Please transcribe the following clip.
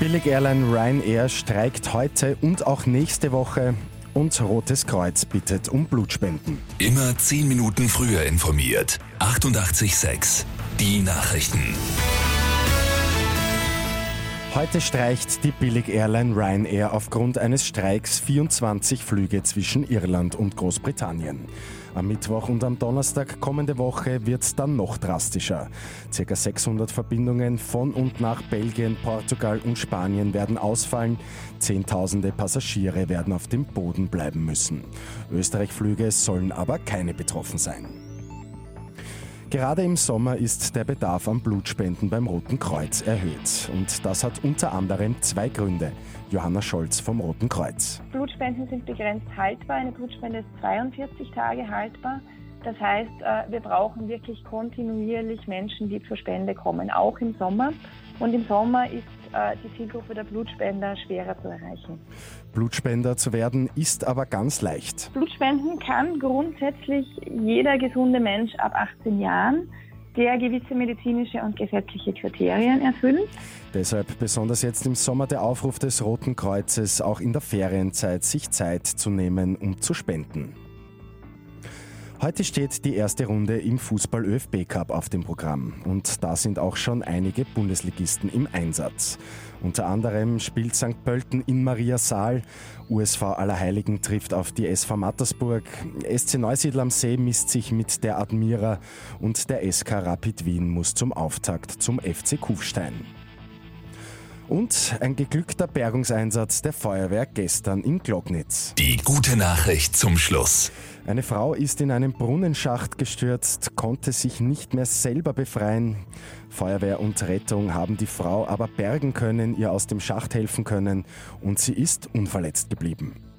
Billig-Airline Ryanair streikt heute und auch nächste Woche und Rotes Kreuz bittet um Blutspenden. Immer 10 Minuten früher informiert. 88,6. Die Nachrichten. Heute streicht die Billig-Airline Ryanair aufgrund eines Streiks 24 Flüge zwischen Irland und Großbritannien. Am Mittwoch und am Donnerstag kommende Woche wird es dann noch drastischer. Circa 600 Verbindungen von und nach Belgien, Portugal und Spanien werden ausfallen. Zehntausende Passagiere werden auf dem Boden bleiben müssen. Österreich-Flüge sollen aber keine betroffen sein. Gerade im Sommer ist der Bedarf an Blutspenden beim Roten Kreuz erhöht. Und das hat unter anderem zwei Gründe. Johanna Scholz vom Roten Kreuz. Blutspenden sind begrenzt haltbar. Eine Blutspende ist 42 Tage haltbar. Das heißt, äh, wir brauchen wirklich kontinuierlich Menschen, die zur Spende kommen, auch im Sommer. Und im Sommer ist die Zielgruppe der Blutspender schwerer zu erreichen. Blutspender zu werden ist aber ganz leicht. Blutspenden kann grundsätzlich jeder gesunde Mensch ab 18 Jahren der gewisse medizinische und gesetzliche Kriterien erfüllt. Deshalb besonders jetzt im Sommer der Aufruf des Roten Kreuzes, auch in der Ferienzeit sich Zeit zu nehmen, um zu spenden. Heute steht die erste Runde im Fußball ÖFB Cup auf dem Programm und da sind auch schon einige Bundesligisten im Einsatz. Unter anderem spielt St. Pölten in Maria Saal, USV Allerheiligen trifft auf die SV Mattersburg, SC Neusiedl am See misst sich mit der Admira und der SK Rapid Wien muss zum Auftakt zum FC Kufstein. Und ein geglückter Bergungseinsatz der Feuerwehr gestern in Glognitz. Die gute Nachricht zum Schluss. Eine Frau ist in einen Brunnenschacht gestürzt, konnte sich nicht mehr selber befreien. Feuerwehr und Rettung haben die Frau aber bergen können, ihr aus dem Schacht helfen können und sie ist unverletzt geblieben.